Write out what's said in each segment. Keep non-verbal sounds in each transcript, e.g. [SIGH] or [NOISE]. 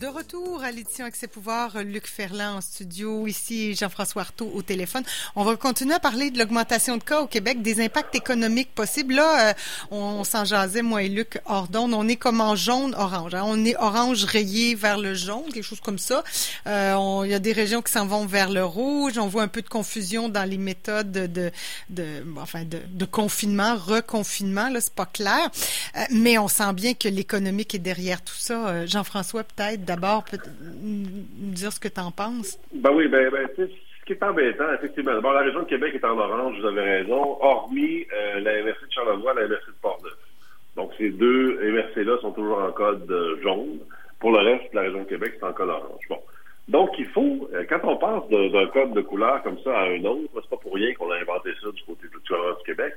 De retour à l'édition Accès Pouvoir, Luc Ferland en studio, ici Jean-François Artaud au téléphone. On va continuer à parler de l'augmentation de cas au Québec, des impacts économiques possibles. Là, euh, on, s'en jasait, moi et Luc Ordon. On est comme en jaune-orange. Hein. On est orange rayé vers le jaune, quelque chose comme ça. Euh, il y a des régions qui s'en vont vers le rouge. On voit un peu de confusion dans les méthodes de, de, enfin, de confinement, reconfinement. Là, c'est pas clair. Euh, mais on sent bien que l'économique est derrière tout ça. Jean-François, peut-être d'abord nous dire ce que tu en penses? Ben oui, ben, ben ce qui est embêtant, effectivement. D'abord, la région de Québec est en orange, vous avez raison, hormis euh, la MRC de Charlevoix et la MRC de Portneuf. Donc, ces deux MRC-là sont toujours en code euh, jaune. Pour le reste, la région de Québec, c'est en code orange. Bon. Donc, il faut, euh, quand on passe d'un code de couleur comme ça à un autre, c'est pas pour rien qu'on a inventé ça du côté du Québec,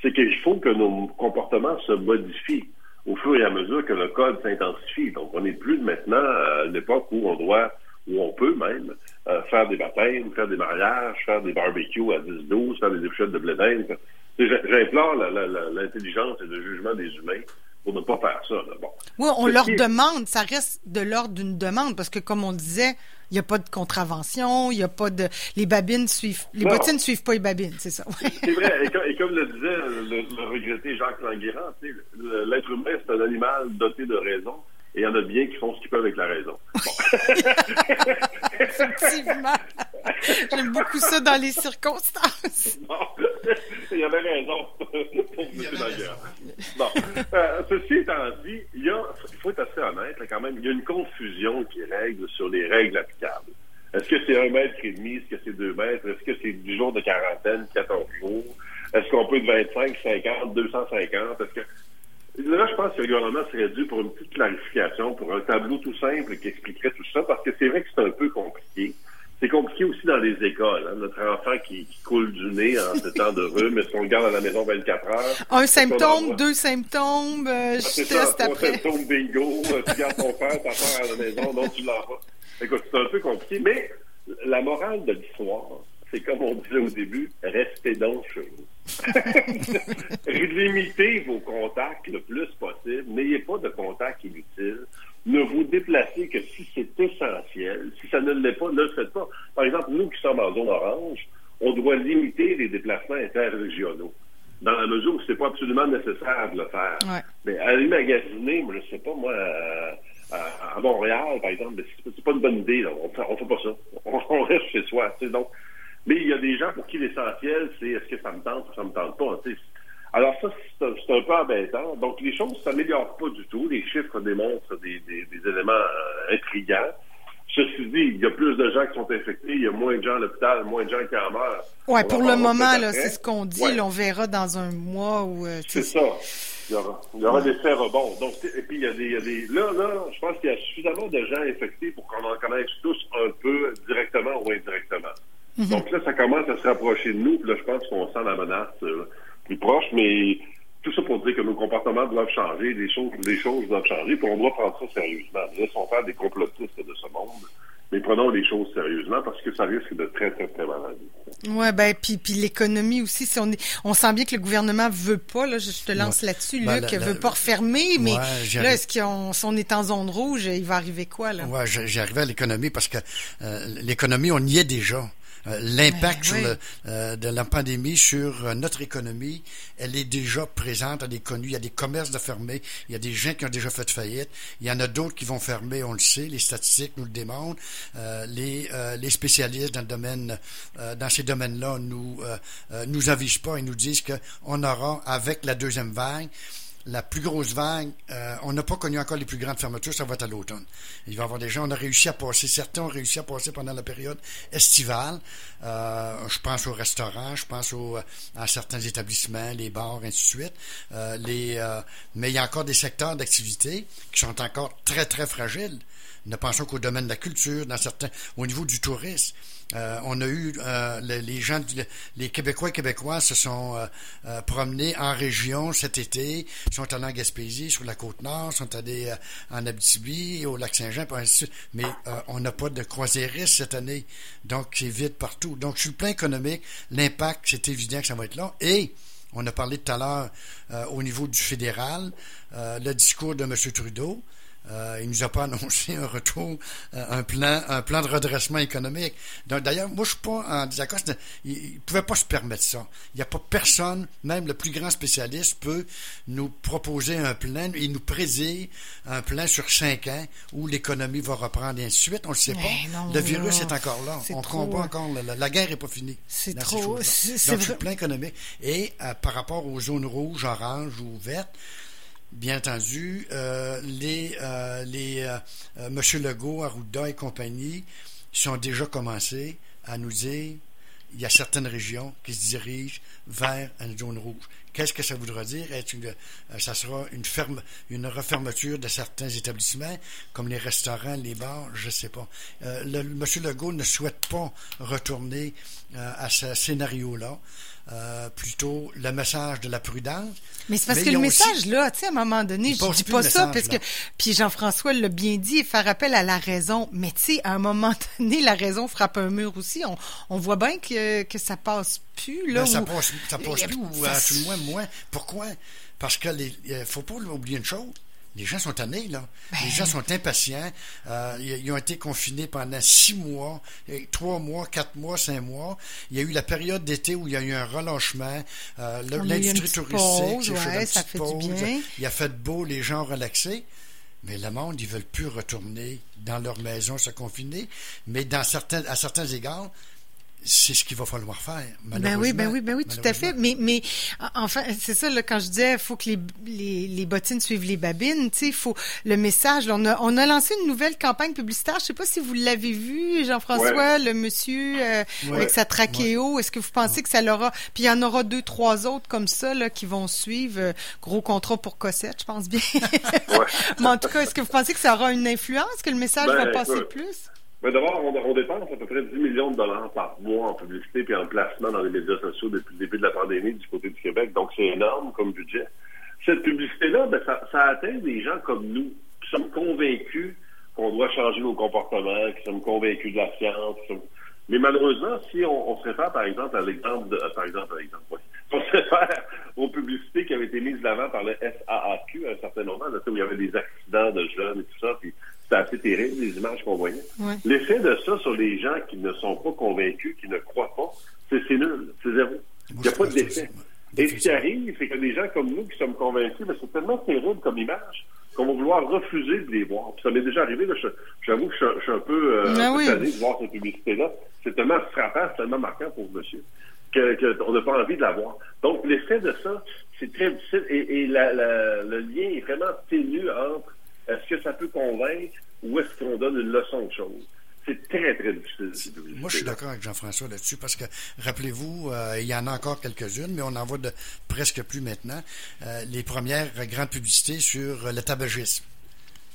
c'est qu'il faut que nos comportements se modifient au fur et à mesure que le code s'intensifie. Donc, on n'est plus maintenant à l'époque où on doit, où on peut même, euh, faire des baptêmes, faire des mariages, faire des barbecues à 10-12, faire des échelles de blé J'implore l'intelligence et le jugement des humains pour ne pas faire ça. Bon. Oui, on leur demande, ça reste de l'ordre d'une demande, parce que comme on disait, il n'y a pas de contravention, il n'y a pas de. Les babines suivent. Les bottines ne suivent pas les babines, c'est ça. c'est vrai. Et comme, le disait le, regretté Jacques Languérand, l'être humain, c'est un animal doté de raison. Et il y en a bien qui font ce qu'ils peuvent avec la raison. [LAUGHS] Effectivement. J'aime beaucoup ça dans les circonstances. il y avait raison Bon. Euh, ceci étant dit, il, y a, faut être assez honnête, quand même, il y a une confusion qui règle sur les règles applicables. Est-ce que c'est un mètre et demi? Est-ce que c'est deux mètres? Est-ce que c'est 10 jours de quarantaine, 14 jours? Est-ce qu'on peut de 25, 50, 250? Est-ce que Là, je pense que le gouvernement serait dû pour une petite clarification, pour un tableau tout simple qui expliquerait tout ça, parce que c'est vrai que c'est un peu compliqué. C'est compliqué aussi dans les écoles. Hein. Notre enfant qui, coule du nez en ce temps de rhume, est-ce qu'on le garde à la maison 24 heures? Un symptôme, deux symptômes, euh, je ah, teste ça, après. Un symptôme bingo, euh, tu gardes ton père, ta soeur à la maison, donc tu l'envoies. Écoute, c'est un peu compliqué, mais la morale de l'histoire, c'est comme on disait au début, restez donc chez vous. [LAUGHS] [LAUGHS] Limitez vos contacts le plus possible. N'ayez pas de contacts inutiles. Ne vous déplacez que si c'est essentiel. Si ça ne l'est pas, ne le faites pas. Par exemple, nous qui sommes en zone orange, on doit limiter les déplacements interrégionaux. Dans la mesure où c'est pas absolument nécessaire de le faire. Mais aller magasiner, je sais pas, moi, à, Montréal, par exemple, c'est pas une bonne idée. On, fait, fait pas ça. On, [LAUGHS] reste chez soi. Donc, mais il y a des gens pour qui l'essentiel, c'est est-ce que ça me tente ou ça me tente pas. Alors ça, c'est un, peu embêtant. Donc les choses ne s'améliorent pas du tout. Les chiffres démontrent des, éléments euh, intrigants. Ceci dit, il y a plus de gens qui sont infectés, il y a moins de gens à l'hôpital, moins de gens qui en meurent. Oui, pour le moment, c'est ce qu'on dit. on verra dans un mois où... Euh, c'est ça. Il y aura, il y aura des faits rebonds. Donc, et puis, il y, a des, il y a des... Là, là, je pense qu'il y a suffisamment de gens infectés pour qu'on en connaisse tous un peu directement ou indirectement. Mhm. Donc là, ça commence à se rapprocher de nous. Puis là, je pense qu'on sent la menace euh, plus proche, mais tout ça pour dire que nos comportements doivent changer, les choses, les choses doivent changer, puis on doit prendre ça sérieusement. Laissons faire des complotistes de ce monde, mais prenons les choses sérieusement parce que ça risque de très, très, très malade. Ouais, ben puis puis l'économie aussi. Si on, on sent bien que le gouvernement veut pas. Là, je te lance là-dessus, ben, Luc, veut pas refermer, mais là, est-ce qu'on si on est en zone rouge, il va arriver quoi là? Ouais, j'arrivais à l'économie parce que euh, l'économie, on y est déjà. Euh, l'impact ben euh, de la pandémie sur euh, notre économie, elle est déjà présente, elle est connue. Il y a des commerces de fermés, il y a des gens qui ont déjà fait faillite, il y en a d'autres qui vont fermer, on le sait, les statistiques nous le démontrent. les, les spécialistes dans le domaine, dans ces domaines-là, nous nous avisent pas et nous disent qu'on aura avec la deuxième vague la plus grosse vague, euh, on n'a pas connu encore les plus grandes fermetures, ça va être à l'automne. Il va y avoir des gens, on a réussi à passer, certains ont réussi à passer pendant la période estivale. Euh, je pense aux restaurants, je pense aux, à certains établissements, les bars, ainsi de suite. Euh, mais il y a encore des secteurs d'activité qui sont encore très, très fragiles. Ne pensons qu'au domaine de la culture, dans certains, au niveau du tourisme. Euh, on a eu euh, les, gens, les Québécois Québécois se sont euh, promenés en région cet été, sont allés en Gaspésie, sur la côte nord, sont allés en Abitibi, au lac Saint-Jean, mais on n'a pas de croisiéristes cette année, donc c'est vide partout. Donc sur le plan économique, l'impact, c'est évident que ça va être là. Et on a parlé tout à l'heure au niveau du fédéral, le discours de M. Trudeau. Euh, il nous a pas [LAUGHS] annoncé un retour, euh, un plan, un plan de redressement économique. Donc, d'ailleurs, moi, je suis pas en désaccord. Il, ne pouvait pas se permettre ça. Il n'y a pas personne, même le plus grand spécialiste, peut nous proposer un plan et nous prédire un plan sur cinq ans où l'économie va reprendre et ainsi de suite. On le sait pas. le virus est encore là. On combat encore. La, guerre est pas finie. C'est trop. C'est un plan économique. Et euh, par rapport aux zones rouges, oranges ou vertes, bien entendu, euh, les, euh, les euh, Legault, Arruda et compagnie sont déjà commencés à nous dire il y a certaines régions qui se dirigent vers une zone rouge. Qu'est-ce que ça voudra dire? Ça sera une ferme, une refermeture de certains établissements, comme les restaurants, les bars, je ne sais pas. le, M. Legault ne souhaite pas retourner à ce scénario-là. Euh, plutôt le message de la prudence. Mais c'est parce que le message, là, tu sais, à un moment donné, je dis pas ça, parce que, puis Jean-François l'a bien dit, faire appel à la raison. Mais tu sais, à un moment [LAUGHS] donné, la raison frappe un mur aussi. On, on voit bien que, que ça passe plus, là. Ben, ça passe, ça passe plus, ou à tout le moins moins. Pourquoi? Parce que les, faut pas oublier une chose les gens sont tannés, là. Ben les gens sont impatients. Euh, ils, ont été confinés pendant six mois, trois mois, quatre mois, cinq mois. Il y a eu la période d'été où il y a eu un relâchement. Euh, L'industrie touristique, ouais, ça fait du bien. Il a fait beau, les gens ont relaxé. Mais le monde, ils veulent plus retourner dans leur maison se confiner. Mais dans certains, à certains égards, c'est ce qu'il va falloir faire. Ben oui, ben oui, ben oui, tout à fait. Mais, mais enfin, c'est ça là, quand je disais, il faut que les, les, les, bottines suivent les babines. Tu sais, faut le message. on a on a lancé une nouvelle campagne publicitaire. Je sais pas si vous l'avez vu, Jean-François, le monsieur euh, avec sa trachéo. Est-ce que vous pensez que ça l'aura? Puis il y en aura deux, trois autres comme ça là qui vont suivre. Euh, gros contrat pour Cossette, je pense bien. [LAUGHS] mais en tout cas, est-ce que vous pensez que ça aura une influence, que le message ben, va passer plus? mais d'abord, on, on, dépense à peu près 10 millions de dollars par mois en publicité puis en placement dans les médias sociaux depuis le début de la pandémie du côté du Québec. Donc, c'est énorme comme budget. Cette publicité-là, ben, ça, ça, atteint des gens comme nous qui sommes convaincus qu'on doit changer nos comportements, qui sommes convaincus de la science. Mais malheureusement, si on, on, se réfère, par exemple, à l'exemple de, par exemple, on se réfère aux publicités qui avaient été mises de l'avant par le SAAQ à un certain moment, là, où il y avait des accidents de jeunes et tout ça, terrible, les images qu'on voyait. L'effet de ça sur les gens qui ne sont pas convaincus, qui ne croient pas, c'est nul, c'est zéro. Il n'y a pas d'effet. Et ce qui arrive, c'est que des gens comme nous qui sommes convaincus, mais c'est tellement terrible comme image qu'on va vouloir refuser de les voir. Puis ça m'est déjà arrivé, j'avoue que je, suis un peu euh, ah de voir cette publicité-là. C'est tellement frappant, c'est tellement marquant pour monsieur qu'on n'a pas envie de la voir. Donc, l'effet de ça, c'est très difficile. Et, le lien est vraiment ténu entre que ça peut convaincre ou est-ce qu'on donne une leçon de choses? C'est très, très difficile. Moi, je suis d'accord avec Jean-François là-dessus parce que, rappelez-vous, euh, il y en a encore quelques-unes, mais on en voit de presque plus maintenant. Euh, les premières grandes publicités sur le tabagisme.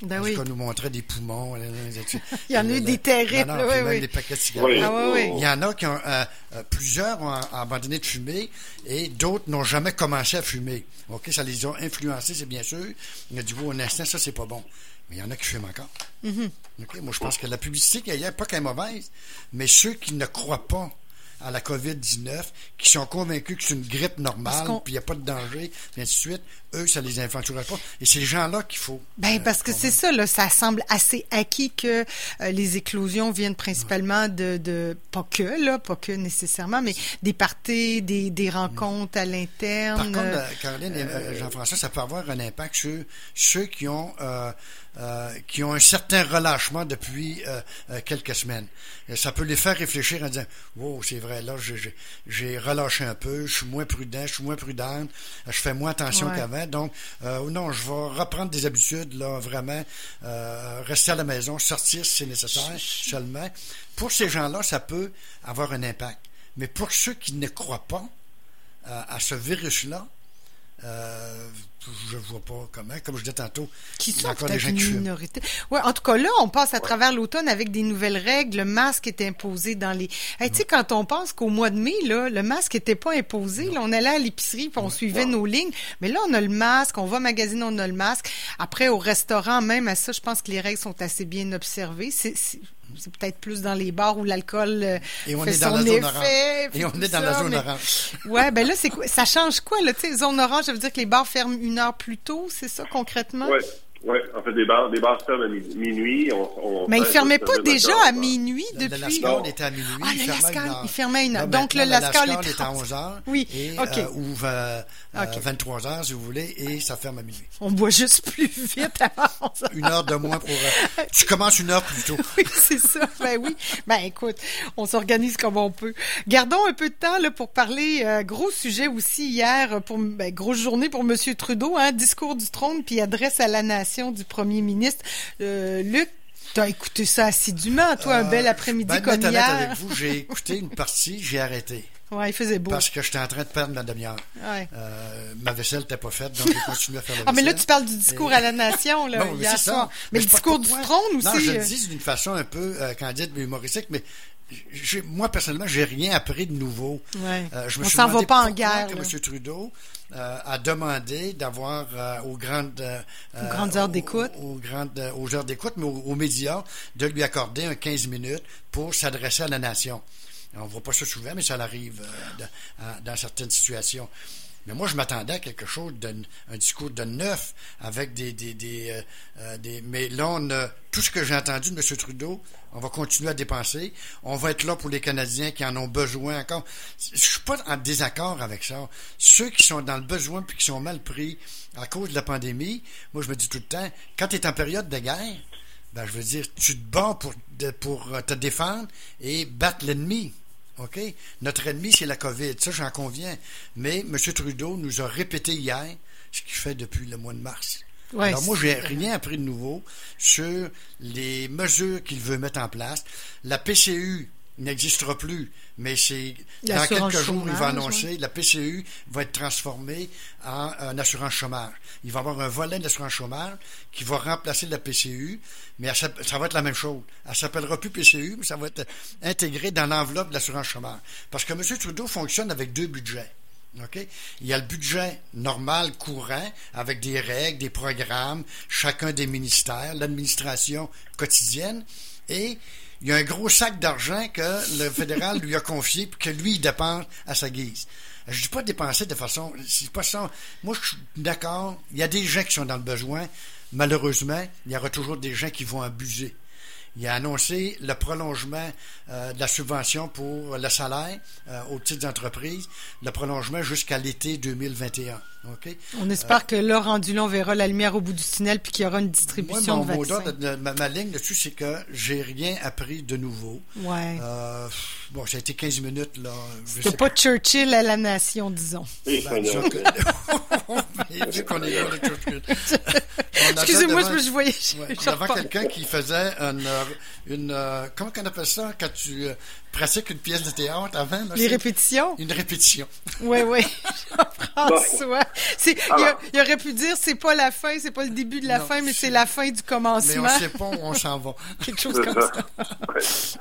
Ben oui. nous montrait des poumons. il y en a eu des terribles. oui, oui. des paquets de cigarettes. Ah, oui, il y en a qui ont, euh, plusieurs ont abandonné de fumer et d'autres n'ont jamais commencé à fumer. OK, ça les a influencés, c'est bien sûr. Il a dit, vous, un instant, ça, c'est pas bon. Mais il y en a qui fument encore. Mm-hmm. moi, je pense que la publicité, il n'y a pas qu'elle est mauvaise, mais ceux qui ne croient pas à la COVID-19, qui sont convaincus que c'est une grippe normale, puis il n'y a pas de danger, et ainsi de suite, eux, ça les influencerait pas. Et c'est ces gens-là qu'il faut. Ben, euh, parce que c'est ça, là, ça semble assez acquis que euh, les éclosions viennent principalement de, de, pas que, là, pas que nécessairement, mais des parties, des, des rencontres à l'interne. Par contre, euh, Caroline et Jean-François, ça peut avoir un impact sur ceux qui ont euh, qui ont un certain relâchement depuis euh, euh, quelques semaines. Et ça peut les faire réfléchir en disant Wow, c'est vrai, là, j'ai relâché un peu, je suis moins prudent, je suis moins prudente, je fais moins attention qu'avant. Donc, non, je vais reprendre des habitudes, là, vraiment, rester à la maison, sortir si c'est nécessaire seulement. Pour ces gens-là, ça peut avoir un impact. Mais pour ceux qui ne croient pas à ce virus-là, euh, je vois pas comment, comme je disais tantôt. Qui sont encore des gens qui minorité. Ouais, en tout cas, là, on passe à travers l'automne avec des nouvelles règles. Le masque est imposé dans les. tu sais, quand on pense qu'au mois de mai, là, le masque était pas imposé. Là, on allait à l'épicerie puis on suivait nos lignes. Mais là, on a le masque, on va magasiner, on a le masque. Après, au restaurant, même à ça, je pense que les règles sont assez bien observées. C'est c'est peut-être plus dans les bars où l'alcool euh, Et on fait est dans son la zone effet. Et on est dans la zone orange. [LAUGHS] ouais, ben là, c'est quoi? Ça change quoi, là? Tu sais, zone orange, ça veut dire que les bars ferment une heure plus tôt, c'est ça, concrètement? Oui, Oui, on fait des bars, des bars ferment à minuit. On, mais il ne fermait pas déjà à minuit depuis? Le Lascar était à minuit. Ah, le Lascar, il fermait une heure. Donc, le Lascar est à 11 h. Oui, et, OK. Euh, ouvre euh, 23 h, si vous voulez, et ça ferme à minuit. On boit juste plus vite à 11 Une heure de moins pour... Euh, [LAUGHS] tu commences une heure plus tôt. oui, c'est ça. Ben oui. Ben écoute, on s'organise comme on peut. Gardons un peu de temps là, pour parler. Euh, gros sujet aussi hier, pour ben, grosse journée pour M. Trudeau. Hein, discours du trône, puis adresse à la nation du premier ministre. Euh, Luc, tu as écouté ça assidûment, toi, un bel après-midi comme hier. avec vous, j'ai écouté une partie, j'ai arrêté. Ouais, il faisait beau. Parce que j'étais en train de perdre ma demi-heure. Ouais. Euh, ma vaisselle n'était pas faite, donc j'ai continué à faire la vaisselle. Ah, mais là, tu parles du discours Et... à la nation, là, [LAUGHS] non, mais hier soir. Ça. Mais, mais le discours du trône aussi. Non, je le euh... dis d'une façon un peu euh, candide mais humoristique, mais moi, personnellement, j'ai rien appris de nouveau. Ouais. Euh, je me On s'en va pas en guerre. guerre. que M. Trudeau euh, a demandé d'avoir euh, aux grandes, aux grandes heures d'écoute, aux, aux, grandes, aux heures d'écoute, mais aux, aux, médias, de lui accorder un 15 minutes pour s'adresser à la nation. On ne voit pas ça souvent, mais ça arrive euh, dans, dans certaines situations. Mais moi, je m'attendais à quelque chose d'un discours de neuf avec des. euh, euh, des mais là, on a, tout ce que j'ai entendu de M. Trudeau, on va continuer à dépenser. On va être là pour les Canadiens qui en ont besoin encore. Je suis pas en désaccord avec ça. Ceux qui sont dans le besoin puis qui sont mal pris à cause de la pandémie, moi, je me dis tout le temps, quand tu es en période de guerre, ben, je veux dire, tu te bats pour, pour te défendre et battre l'ennemi. OK? Notre ennemi, c'est la COVID. Ça, j'en conviens. Mais M. Trudeau nous a répété hier ce qu'il fait depuis le mois de mars. Ouais, Alors, moi, j'ai rien appris de nouveau sur les mesures qu'il veut mettre en place. La PCU n'existera plus, mais c'est dans quelques jours, il va annoncer, la PCU va être transformée en assurance chômage. Il va y avoir un volet d'assurance chômage qui va remplacer la PCU, mais ça, ça va être la même chose. Elle s'appellera plus PCU, mais ça va être intégré dans l'enveloppe de l'assurance chômage. Parce que M. Trudeau fonctionne avec deux budgets. Okay? Il y a le budget normal, courant, avec des règles, des programmes, chacun des ministères, l'administration quotidienne, et il y a un gros sac d'argent que le fédéral lui a confié puis que lui, il dépense à sa guise. Je dis pas dépenser de façon... C'est pas ça. Moi, je suis d'accord. Il y a des gens qui sont dans le besoin. Malheureusement, il y aura toujours des gens qui vont abuser. Il a annoncé le prolongement euh, de la subvention pour le salaire euh, aux petites entreprises, le prolongement jusqu'à l'été 2021. Okay? On espère euh, que là, rendu là, on verra la lumière au bout du tunnel puis qu'il y aura une distribution moi, mon de vaccins. Mot ma, ma, ligne là-dessus, c'est que j'ai rien appris de nouveau. Ouais. Bon, ça a été 15 minutes. là. C'était pas Churchill à la nation, disons. Ben, [LAUGHS] qu'on est loin de Churchill. Excusez-moi, je, voyais. Ouais, il y avait quelqu'un qui faisait une, une euh, comment qu'on appelle ça quand tu euh, pratiques une pièce de théâtre avant là, Les répétitions? Une répétition. Oui, oui. François. Il, a, il, aurait pu dire c'est pas la fin, c'est pas le début de la Non, fin, mais c'est- c'est la fin du commencement. Mais on sait pas où on s'en va. [LAUGHS] Quelque chose comme ça. [LAUGHS]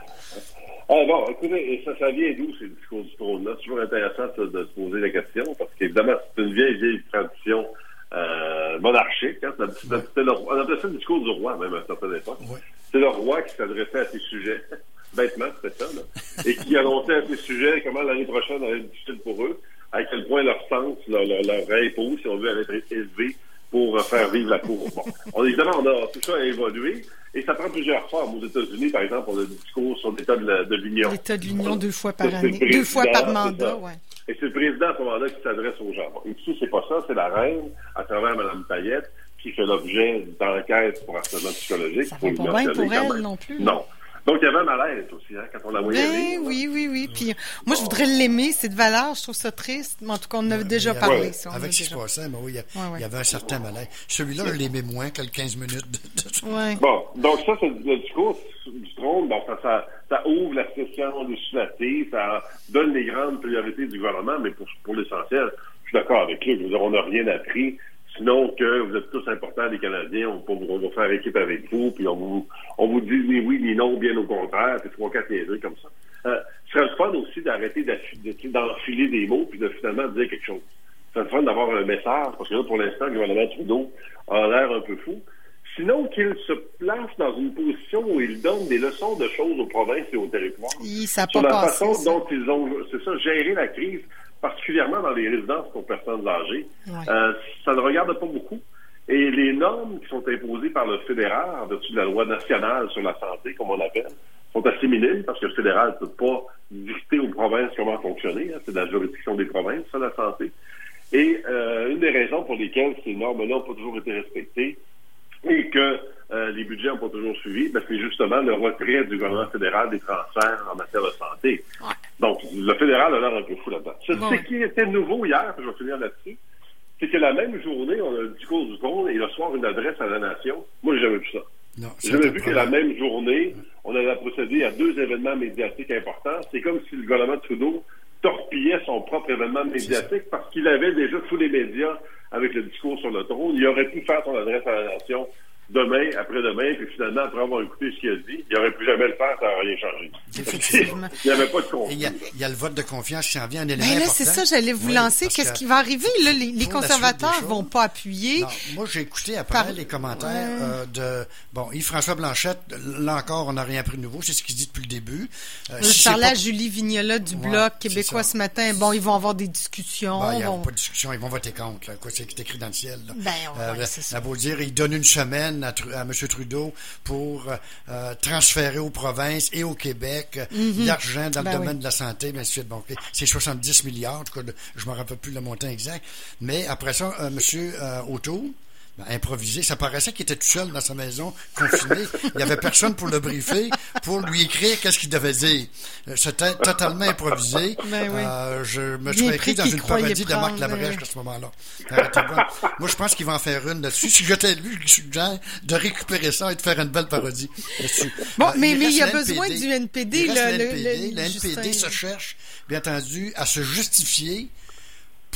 Bon, écoutez, et ça, ça vient d'où ces discours du trône-là? C'est toujours intéressant ça, de se poser la question, parce qu'évidemment, c'est une vieille, vieille tradition euh, monarchique. Hein? Le on appelait ça le discours du roi, même à une certaine époque. Ouais. C'est le roi qui s'adressait à ses sujets. [LAUGHS] Bêtement, c'était ça, là. Et qui annonçait à ses sujets comment l'année prochaine allait être difficile pour eux, à quel point leur sens, leur, leur, leur impôt, si on veut, allait être élevé pour euh, faire vivre la cour. Bon. On, évidemment, on a, tout ça a évolué. Et ça prend plusieurs formes. Aux États-Unis, par exemple, on a des discours sur l'état de l'Union. L'État de l'Union deux fois par année. Deux fois par mandat, ouais. Et c'est le président à ce moment-là qui s'adresse aux gens. Bon, ici, c'est pas ça, c'est la reine, à travers Mme Payette, qui fait l'objet d'enquêtes pour harcèlement psychologique. Ça le pas bien pour elle même. non plus. Non. Donc, il y avait un malaise aussi, hein, quand on la voyait Ben oui, oui, oui. Puis moi, je voudrais l'aimer, cette valeur. Je trouve ça triste. Mais en tout cas, on en a déjà parlé, ouais, ça. on Avec a ce qui se déjà- passait, mais oui, il y, a- Ouais, ouais. il y avait un certain malaise. Celui-là, je l'aimais moins que le 15 minutes de. Bon, donc ça, c'est le discours du trône. Bon, ça, ça, ça ouvre la session législative, ça donne les grandes priorités du gouvernement, mais pour, pour l'essentiel, je suis d'accord avec lui. Je veux dire, on n'a rien appris, sinon que vous êtes tous importants, les Canadiens, on, va- on va faire équipe avec vous, puis on vous, on vous dit ni oui ni non, bien au contraire, puis trois, quatre niaiseries comme ça. Euh, ce serait le fun aussi d'arrêter d'enfiler des mots, puis de finalement dire quelque chose. C'est le fun d'avoir un message, parce que là, pour l'instant, le gouvernement Trudeau a l'air un peu fou. Sinon qu'il se place dans une position où il donne des leçons de choses aux provinces et aux territoires. Ça Sur pas la passé. façon ça. dont ils ont, c'est ça, géré la crise, particulièrement dans les résidences pour personnes âgées. Ouais. Euh, ça ne regarde pas beaucoup. Et les normes qui sont imposées par le fédéral en vertu de la loi nationale sur la santé, comme on l'appelle, sont assez minimes parce que le fédéral ne peut pas dicter aux provinces comment fonctionner. Hein. c'est la juridiction des provinces, ça, la santé. Et euh, une des raisons pour lesquelles ces normes-là n'ont pas toujours été respectées et que euh, les budgets n'ont pas toujours suivi, ben, c'est justement le retrait du gouvernement fédéral des transferts en matière de santé. Donc, le fédéral a l'air un peu fou là-dedans. Ce qui était nouveau hier, je vais finir là-dessus, c'est que la même journée, on a le discours du trône et le soir, une adresse à la nation. Moi, j'ai jamais vu ça. J'ai jamais vu que la même journée, on allait procéder à deux événements médiatiques importants. C'est comme si le gouvernement Trudeau torpillait son propre événement médiatique parce qu'il avait déjà tous les médias avec le discours sur le trône. Il aurait pu faire son adresse à la nation demain, après-demain, puis finalement, après avoir écouté ce qu'il a dit, il n'aurait plus jamais le faire, ça n'aurait rien changé. Effectivement. [LAUGHS] il n'y avait pas de confiance. Il y, a, le vote de confiance qui en vient un élément ben là, c'est ça, j'allais vous lancer. Qu'est-ce qui va arriver? Là, les, conservateurs ne vont pas appuyer. moi, j'ai écouté après les commentaires euh, de, bon, Yves-François Blanchette, là encore, on n'a rien pris de nouveau, c'est ce qu'il dit depuis le début. Euh, je parlais à Julie Vignola du Bloc québécois ce matin. Bon, ils vont avoir des discussions. Ben, il n'y a pas de discussion, ils vont voter contre. Quoi, c'est écrit dans le ciel. Ben, ouais, euh, ça. beau dire, ils donnent une semaine à, M. Trudeau pour euh, euh, transférer aux provinces et au Québec mm-hmm. l'argent dans le ben domaine de la santé, bien sûr. Bon, c'est 70 milliards, en tout cas, je ne me rappelle plus le montant exact. Mais après ça, euh, M. Auto, ben, improvisé. Ça paraissait qu'il était tout seul dans sa maison, confiné. Il n'y avait personne pour le briefer, pour lui écrire qu'est-ce qu'il devait dire. C'était totalement improvisé. Ben euh, je me suis écrit dans une parodie de Marc Labrèche à ce moment-là. Moi, je pense qu'il va en faire une là-dessus. Si j'étais lui, je suggère de récupérer ça et de faire une belle parodie là-dessus. Bon, euh, mais, il, mais il y a besoin du NPD. Il le, NPD. Le, NPD se cherche, bien entendu, à se justifier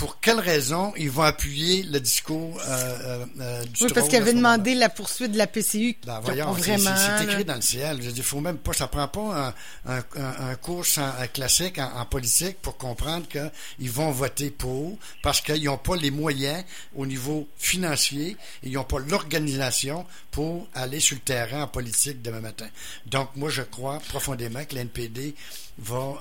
pour quelles raisons ils vont appuyer le discours euh, euh, euh du Oui, parce qu'ils avaient demandé la poursuite de la PCU. Ben, voyons, c'est écrit dans le ciel. Je dis, faut même pas, ça prend pas un, un, un cours classique en, politique pour comprendre qu'ils vont voter pour parce qu'ils n'ont pas les moyens au niveau financier et ils n'ont pas l'organisation pour aller sur le terrain en politique demain matin. Donc, moi, je crois profondément que l'NPD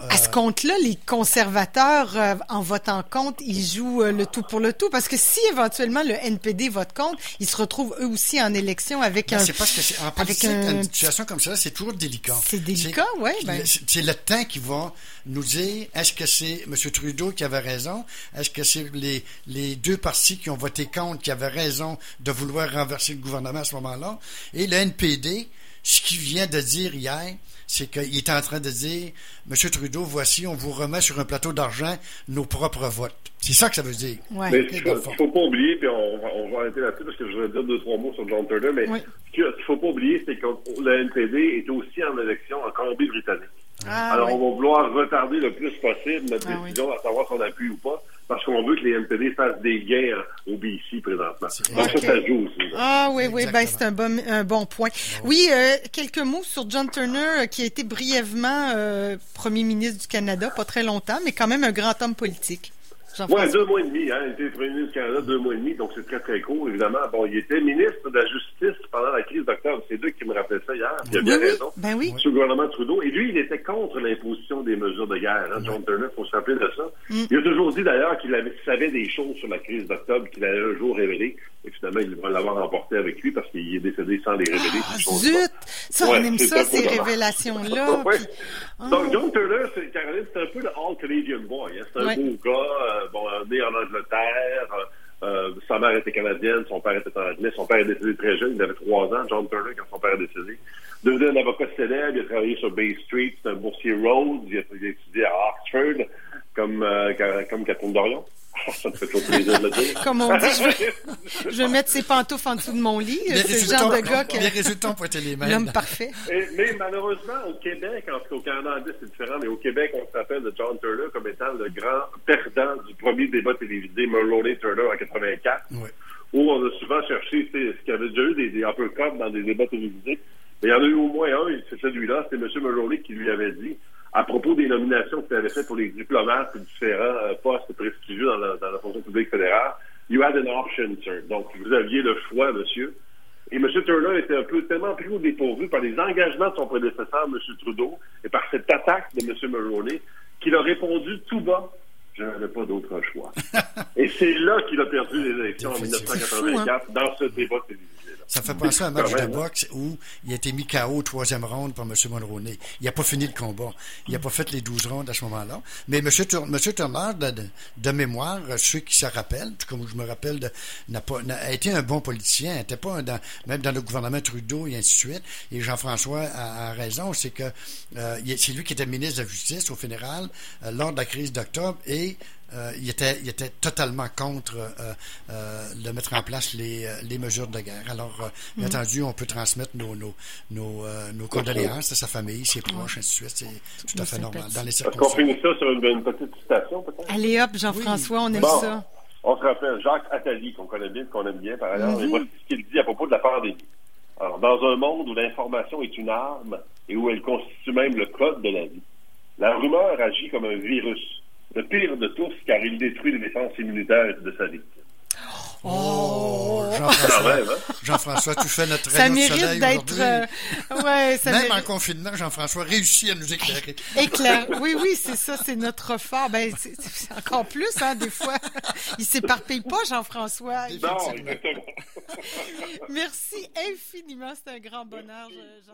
à ce euh, compte-là, les conservateurs, euh, en votant contre, ils jouent euh, le tout pour le tout. Parce que si éventuellement le NPD vote contre, ils se retrouvent eux aussi en élection avec ben, un. C'est parce que en politique, une situation comme ça, c'est toujours délicat. C'est délicat, oui. Ben... C'est le temps qui va nous dire est-ce que c'est M. Trudeau qui avait raison? Est-ce que c'est les, les deux partis qui ont voté contre qui avaient raison de vouloir renverser le gouvernement à ce moment-là? Et le NPD, ce qu'il vient de dire hier, c'est qu'il est en train de dire, Monsieur Trudeau, voici, on vous remet sur un plateau d'argent nos propres votes. C'est ça que ça veut dire. Mais il ne faut, pas oublier, puis on, va arrêter là-dessus parce que je vais dire deux, trois mots sur John Turner, mais ce qu'il ne faut pas oublier, c'est que le NPD est aussi en élection en Colombie-Britannique. Ah, Alors, on va vouloir retarder le plus possible notre ah, décision à savoir si on appuie ou pas parce qu'on veut que les NPD fassent des guerres au BC présentement. Donc ça, ça joue aussi. Ah oui, oui, ben, c'est un bon, un bon point. Oui, euh, quelques mots sur John Turner, euh, qui a été brièvement euh, premier ministre du Canada, pas très longtemps, mais quand même un grand homme politique. Oui, deux mois et demi. Hein. Il était premier ministre du Canada deux mois et demi, donc c'est très, très court, évidemment. Bon, il était ministre de la Justice pendant la crise d'octobre. C'est deux qui me rappelaient ça hier. Il a bien raison. Ben oui. Sous le gouvernement Trudeau. Et lui, il était contre l'imposition des mesures de guerre. Hein, John Turner, il faut se rappeler de ça. Mm. Il a toujours dit d'ailleurs qu'il savait des choses sur la crise d'octobre qu'il allait un jour révéler. Et finalement, il va l'avoir emporté avec lui parce qu'il est décédé sans les révéler. Ah, zut! Ça, on aime ça, ces révélations-là. [LAUGHS] Donc, John Turner, Caroline, c'est un peu le all-Canadian boy. Hein. C'est un beau gars, euh, bon, né en Angleterre. Euh, euh, sa mère était canadienne, son père était anglais. Son père est décédé très jeune, il avait trois ans, John Turner, quand son père est décédé. Devenu un avocat célèbre, il a travaillé sur Bay Street, c'est un boursier Rhodes, il a, étudié à Oxford, comme, comme Catherine Dorion. Ça me fait toujours plaisir de le dire. Comme on dit, je vais, [LAUGHS] mettre ses pantoufles en dessous de mon lit. C'est le genre de gars que... Les résultats ont été les mêmes. [LAUGHS] L'homme parfait. mais malheureusement, au Québec, en tout cas au Canada c'est différent, mais au Québec, on s'appelle de John Turner comme étant le grand perdant du premier débat télévisé Mulroney Turner en 84. Où on a souvent cherché ce qu'il y avait déjà eu des, des uppercuts dans des débats télévisés. Mais il y en a eu au moins un, et c'est celui-là, c'est M. Mulroney qui lui avait dit à propos des nominations que tu avais faites pour les diplomates et différents euh, postes prestigieux dans la, dans la fonction publique fédérale, you had an option, sir. Donc, vous aviez le choix, monsieur. Et M. Turner était un peu tellement pris au dépourvu par les engagements de son prédécesseur, M. Trudeau, et par cette attaque de M. Mulroney, qu'il a répondu tout bas Je n'avais pas d'autre choix. [LAUGHS] Et c'est là qu'il a perdu les élections en 1984, hein? dans ce débat télévisé. Ça fait penser à un match de boxe où il a été mis KO au troisième round par M. Mulroney. Il n'a pas fini le combat. Il n'a pas fait les douze rounds à ce moment-là. Mais M. Turner, de, mémoire, ceux qui se rappellent, comme je me rappelle, n'a pas, a été un bon politicien, n'était pas dans, même dans le gouvernement Trudeau et ainsi de suite. Et Jean-François a, raison, c'est que euh, c'est lui qui était ministre de la Justice au fédéral euh, lors de la crise d'octobre et euh, il, était, il était totalement contre euh, euh, de mettre en place les, les mesures de guerre. Alors, bien mm. entendu, on peut transmettre nos, nos, nos, nos condoléances à sa famille, ses proches, ainsi de suite. C'est tout à fait normal dans les circonstances. Est-ce qu'on finit ça sur une, petite citation, peut-être? Allez hop, Jean-François, on aime ça. On se rappelle Jacques Attali, qu'on connaît bien, qu'on aime bien par ailleurs, et voici ce qu'il dit à propos de la pandémie. Alors, dans un monde où l'information est une arme et où elle constitue même le code de la vie, la rumeur agit comme un virus le pire de tous, car il détruit les défenses immunitaires de sa victime. Oh, Jean-François, hein? Jean-François, tu fais notre Ça mérite d'être. Euh, ouais, ça Même en confinement, Jean-François réussit à nous éclairer. Éclair. Oui, oui, c'est ça, c'est notre fort. Ben, c'est encore plus, hein, des fois. Il s'éparpille pas, Jean-François. Non, exactement. Merci infiniment. C'est un grand bonheur, Jean.